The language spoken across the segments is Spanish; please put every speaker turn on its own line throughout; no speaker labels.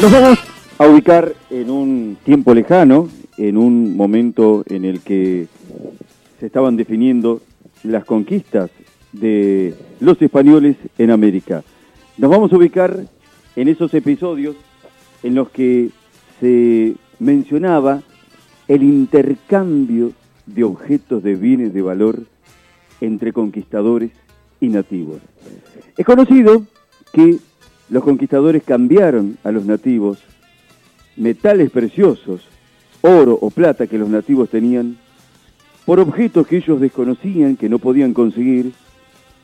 Nos vamos a ubicar en un tiempo lejano, en un momento en el que se estaban definiendo las conquistas de los españoles en América. Nos vamos a ubicar en esos episodios en los que se mencionaba el intercambio de objetos de bienes de valor entre conquistadores y nativos. Es conocido que los conquistadores cambiaron a los nativos metales preciosos, oro o plata que los nativos tenían, por objetos que ellos desconocían, que no podían conseguir,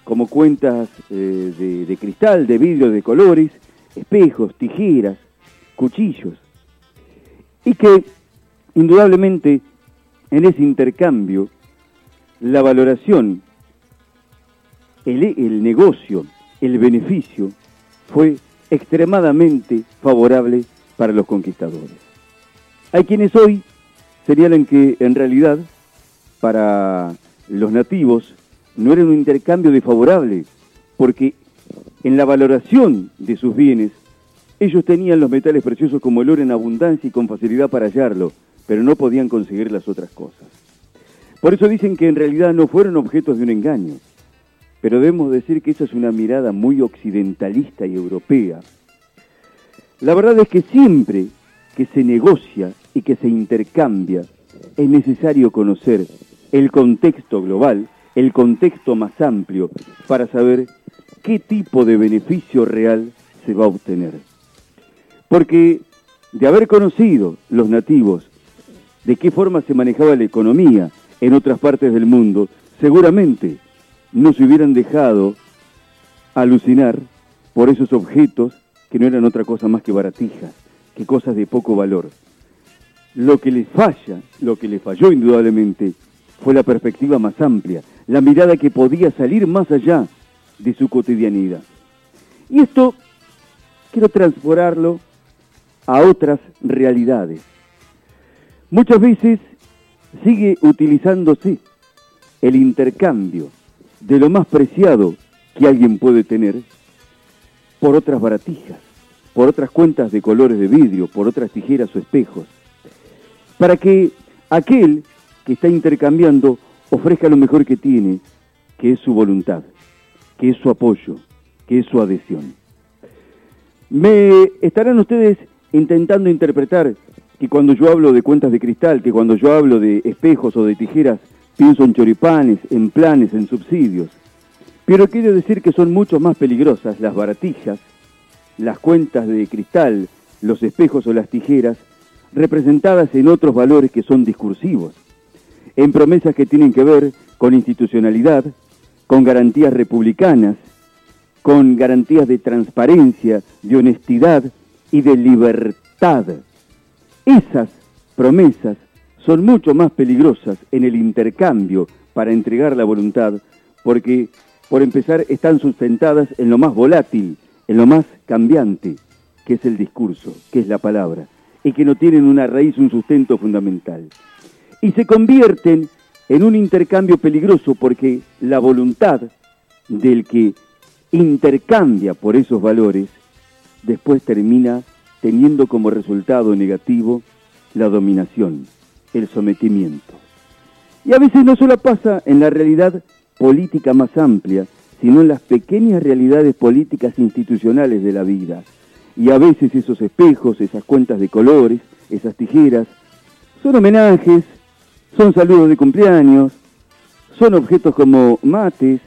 como cuentas eh, de, de cristal, de vidrio, de colores, espejos, tijeras, cuchillos. Y que, indudablemente, en ese intercambio, la valoración, el, el negocio, el beneficio, fue extremadamente favorable para los conquistadores. Hay quienes hoy señalan que en realidad para los nativos no era un intercambio desfavorable, porque en la valoración de sus bienes ellos tenían los metales preciosos como el oro en abundancia y con facilidad para hallarlo, pero no podían conseguir las otras cosas. Por eso dicen que en realidad no fueron objetos de un engaño, pero debemos decir que esa es una mirada muy occidentalista y europea. La verdad es que siempre que se negocia y que se intercambia, es necesario conocer el contexto global, el contexto más amplio, para saber qué tipo de beneficio real se va a obtener. Porque de haber conocido los nativos de qué forma se manejaba la economía en otras partes del mundo, seguramente no se hubieran dejado alucinar por esos objetos que no eran otra cosa más que baratijas, que cosas de poco valor. Lo que les falla, lo que les falló indudablemente, fue la perspectiva más amplia, la mirada que podía salir más allá de su cotidianidad. Y esto quiero transportarlo a otras realidades. Muchas veces sigue utilizándose el intercambio de lo más preciado que alguien puede tener por otras baratijas, por otras cuentas de colores de vidrio, por otras tijeras o espejos, para que aquel que está intercambiando ofrezca lo mejor que tiene, que es su voluntad, que es su apoyo, que es su adhesión. Me estarán ustedes intentando interpretar que cuando yo hablo de cuentas de cristal, que cuando yo hablo de espejos o de tijeras, pienso en choripanes, en planes, en subsidios. Pero quiero decir que son mucho más peligrosas las baratijas, las cuentas de cristal, los espejos o las tijeras, representadas en otros valores que son discursivos, en promesas que tienen que ver con institucionalidad, con garantías republicanas, con garantías de transparencia, de honestidad y de libertad. Esas promesas son mucho más peligrosas en el intercambio para entregar la voluntad, porque, por empezar, están sustentadas en lo más volátil, en lo más cambiante, que es el discurso, que es la palabra, y que no tienen una raíz, un sustento fundamental. Y se convierten en un intercambio peligroso porque la voluntad del que intercambia por esos valores después termina teniendo como resultado negativo la dominación, el sometimiento. Y a veces no solo pasa en la realidad política más amplia, sino en las pequeñas realidades políticas institucionales de la vida. Y a veces esos espejos, esas cuentas de colores, esas tijeras, son homenajes, son saludos de cumpleaños, son objetos como mates,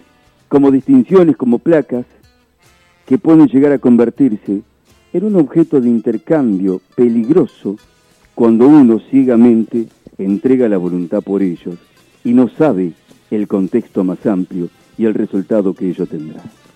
como distinciones, como placas, que pueden llegar a convertirse en un objeto de intercambio peligroso cuando uno ciegamente entrega la voluntad por ellos y no sabe el contexto más amplio y el resultado que ello tendrá.